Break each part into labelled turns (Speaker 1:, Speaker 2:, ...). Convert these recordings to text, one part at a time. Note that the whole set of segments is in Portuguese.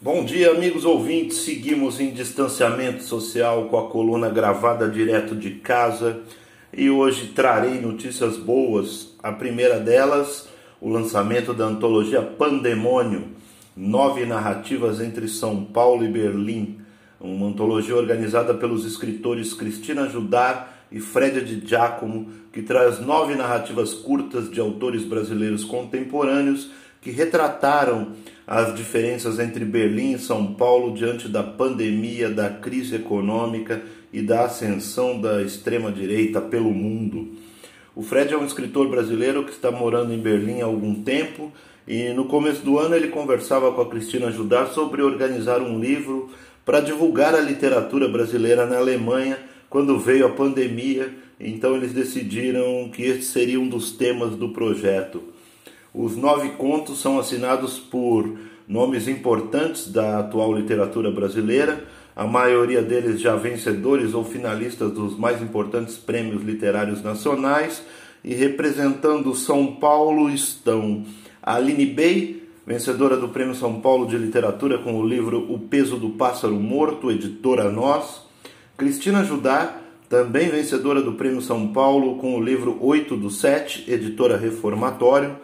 Speaker 1: Bom dia, amigos ouvintes. Seguimos em distanciamento social com a coluna gravada direto de casa e hoje trarei notícias boas. A primeira delas, o lançamento da antologia Pandemônio, nove narrativas entre São Paulo e Berlim, uma antologia organizada pelos escritores Cristina Judar e Fred de Giacomo, que traz nove narrativas curtas de autores brasileiros contemporâneos que retrataram as diferenças entre Berlim e São Paulo diante da pandemia, da crise econômica e da ascensão da extrema-direita pelo mundo. O Fred é um escritor brasileiro que está morando em Berlim há algum tempo e no começo do ano ele conversava com a Cristina Judar sobre organizar um livro para divulgar a literatura brasileira na Alemanha quando veio a pandemia. Então eles decidiram que este seria um dos temas do projeto. Os nove contos são assinados por nomes importantes da atual literatura brasileira, a maioria deles já vencedores ou finalistas dos mais importantes prêmios literários nacionais, e representando São Paulo estão Aline Bey, vencedora do Prêmio São Paulo de Literatura com o livro O Peso do Pássaro Morto, editora Nós, Cristina Judá, também vencedora do Prêmio São Paulo com o livro 8 do 7, editora Reformatório,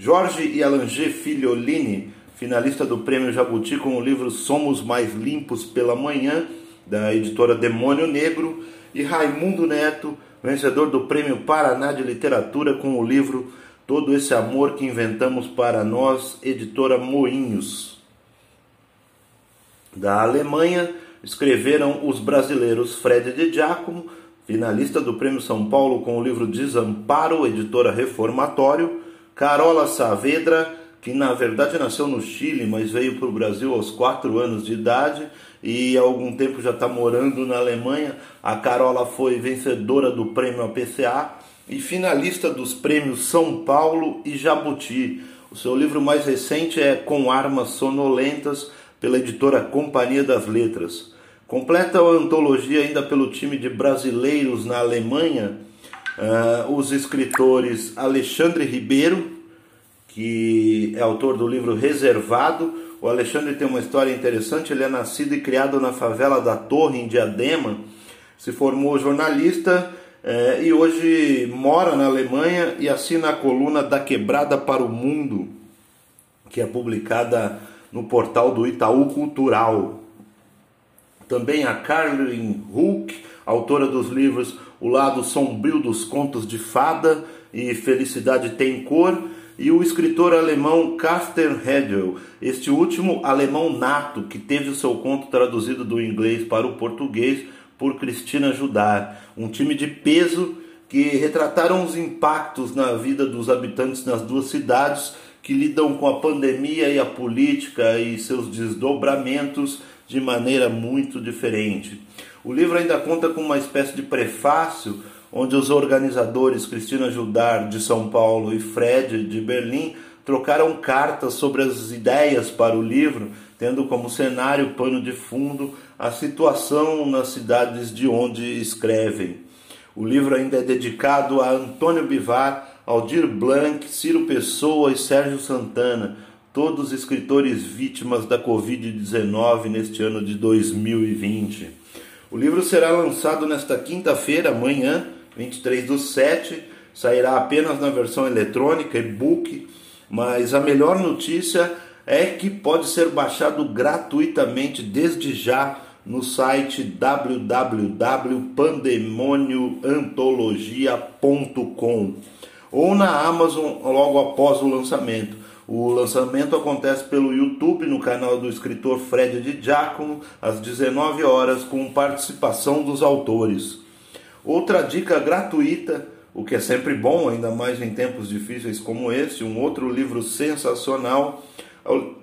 Speaker 1: Jorge Yalanger Filiolini, finalista do Prêmio Jabuti com o livro Somos Mais Limpos pela Manhã, da editora Demônio Negro, e Raimundo Neto, vencedor do Prêmio Paraná de Literatura com o livro Todo Esse Amor que Inventamos para Nós, editora Moinhos. Da Alemanha, escreveram os brasileiros Fred de Giacomo, finalista do Prêmio São Paulo com o livro Desamparo, editora Reformatório, Carola Saavedra, que na verdade nasceu no Chile, mas veio para o Brasil aos 4 anos de idade e há algum tempo já está morando na Alemanha. A Carola foi vencedora do prêmio APCA e finalista dos prêmios São Paulo e Jabuti. O seu livro mais recente é Com Armas Sonolentas, pela editora Companhia das Letras. Completa a antologia ainda pelo time de brasileiros na Alemanha Uh, os escritores Alexandre Ribeiro, que é autor do livro Reservado. O Alexandre tem uma história interessante. Ele é nascido e criado na favela da Torre, em Diadema. Se formou jornalista eh, e hoje mora na Alemanha e assina a coluna Da Quebrada para o Mundo, que é publicada no portal do Itaú Cultural. Também a Carlin Huck, autora dos livros O Lado Sombrio dos Contos de Fada e Felicidade Tem Cor, e o escritor alemão Carsten Hedel, este último alemão nato que teve o seu conto traduzido do inglês para o português por Cristina Judar, um time de peso que retrataram os impactos na vida dos habitantes nas duas cidades que lidam com a pandemia e a política e seus desdobramentos de maneira muito diferente. O livro ainda conta com uma espécie de prefácio onde os organizadores Cristina Judar de São Paulo e Fred de Berlim trocaram cartas sobre as ideias para o livro, tendo como cenário pano de fundo a situação nas cidades de onde escrevem. O livro ainda é dedicado a Antônio Bivar, Aldir Blanc, Ciro Pessoa e Sérgio Santana, todos escritores vítimas da Covid-19 neste ano de 2020. O livro será lançado nesta quinta-feira, amanhã, 23 do 7. Sairá apenas na versão eletrônica, e-book, mas a melhor notícia é que pode ser baixado gratuitamente desde já no site www.pandemonioantologia.com ou na Amazon logo após o lançamento. O lançamento acontece pelo YouTube no canal do escritor Fred de Giacomo às 19 horas com participação dos autores. Outra dica gratuita, o que é sempre bom, ainda mais em tempos difíceis como esse, um outro livro sensacional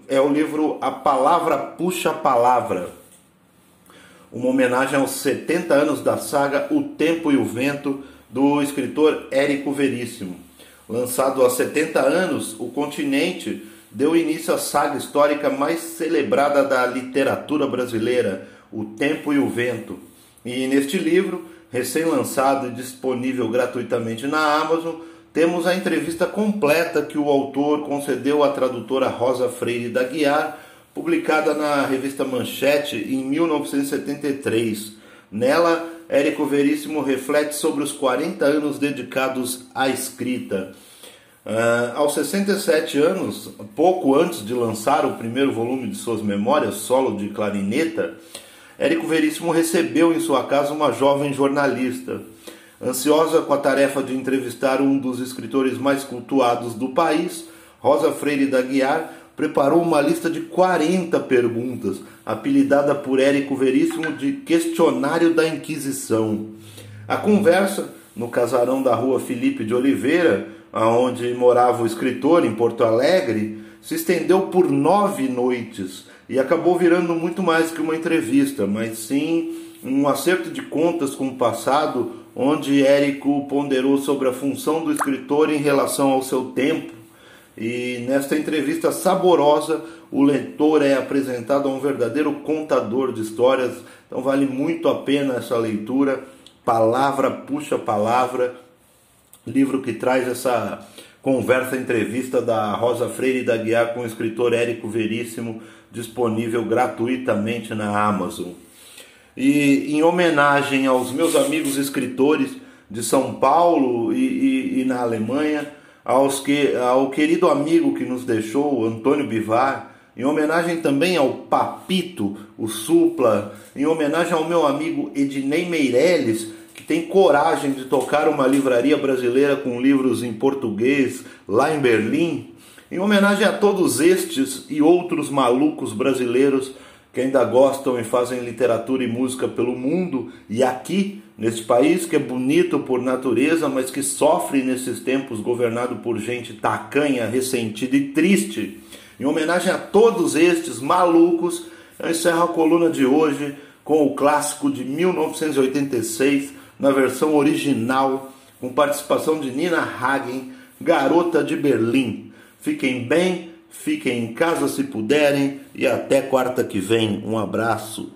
Speaker 1: é o livro A Palavra Puxa Palavra. Uma homenagem aos 70 anos da saga O Tempo e o Vento do escritor Érico Veríssimo. Lançado há 70 anos, o continente deu início à saga histórica mais celebrada da literatura brasileira, O Tempo e o Vento. E neste livro, recém-lançado e disponível gratuitamente na Amazon, temos a entrevista completa que o autor concedeu à tradutora Rosa Freire da Guiar publicada na revista Manchete em 1973. Nela, Érico Veríssimo reflete sobre os 40 anos dedicados à escrita. Uh, aos 67 anos, pouco antes de lançar o primeiro volume de suas memórias, solo de clarineta, Érico Veríssimo recebeu em sua casa uma jovem jornalista. Ansiosa com a tarefa de entrevistar um dos escritores mais cultuados do país, Rosa Freire da Guiar preparou uma lista de 40 perguntas, apelidada por Érico Veríssimo de Questionário da Inquisição. A conversa, no casarão da rua Felipe de Oliveira, onde morava o escritor, em Porto Alegre, se estendeu por nove noites e acabou virando muito mais que uma entrevista, mas sim um acerto de contas com o passado, onde Érico ponderou sobre a função do escritor em relação ao seu tempo. E nesta entrevista saborosa, o leitor é apresentado a um verdadeiro contador de histórias, então vale muito a pena essa leitura. Palavra puxa palavra, livro que traz essa conversa, entrevista da Rosa Freire da Guiar com o escritor Érico Veríssimo, disponível gratuitamente na Amazon. E em homenagem aos meus amigos escritores de São Paulo e, e, e na Alemanha, aos que, ao querido amigo que nos deixou, Antônio Bivar, em homenagem também ao Papito, o Supla, em homenagem ao meu amigo Ednei Meirelles, que tem coragem de tocar uma livraria brasileira com livros em português lá em Berlim, em homenagem a todos estes e outros malucos brasileiros que ainda gostam e fazem literatura e música pelo mundo e aqui Neste país que é bonito por natureza, mas que sofre nesses tempos governado por gente tacanha, ressentida e triste. Em homenagem a todos estes malucos, eu encerro a coluna de hoje com o clássico de 1986, na versão original, com participação de Nina Hagen, Garota de Berlim. Fiquem bem, fiquem em casa se puderem e até quarta que vem. Um abraço.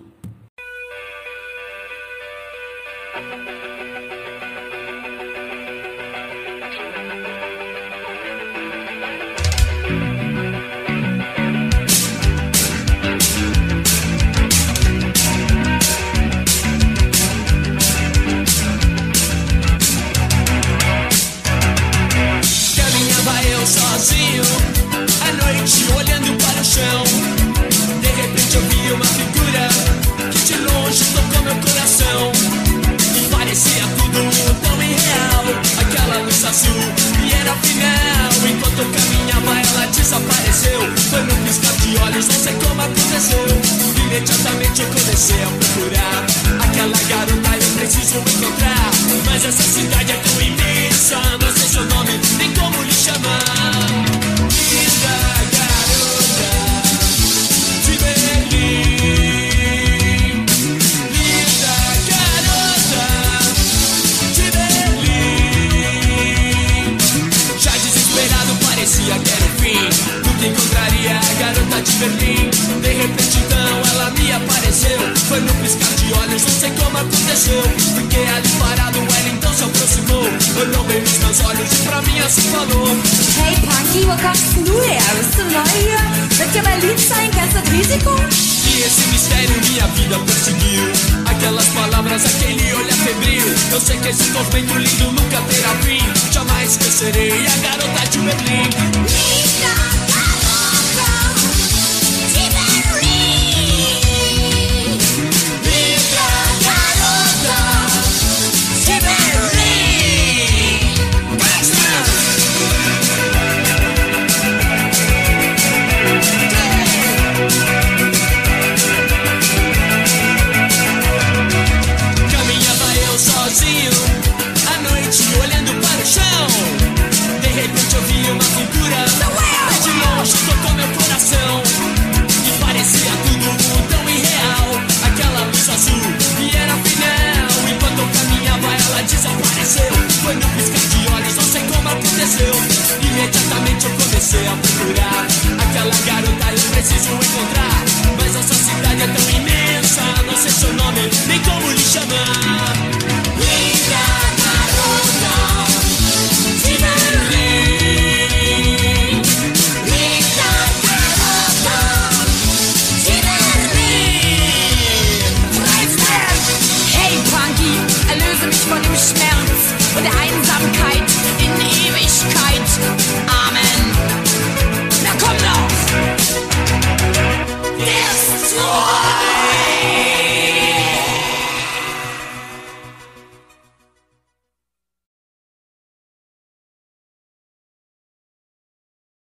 Speaker 2: Não sei como aconteceu Fiquei ali parado, ela então se aproximou Olhou bem nos meus olhos e pra mim assim falou
Speaker 3: Hey denn du her? Bist du neu hier? Wird dir Berlin sein? Du Risiko?
Speaker 2: E esse mistério minha vida perseguiu Aquelas palavras, aquele olhar febril Eu sei que esse tormento lindo nunca terá fim Jamais esquecerei a garota de Berlim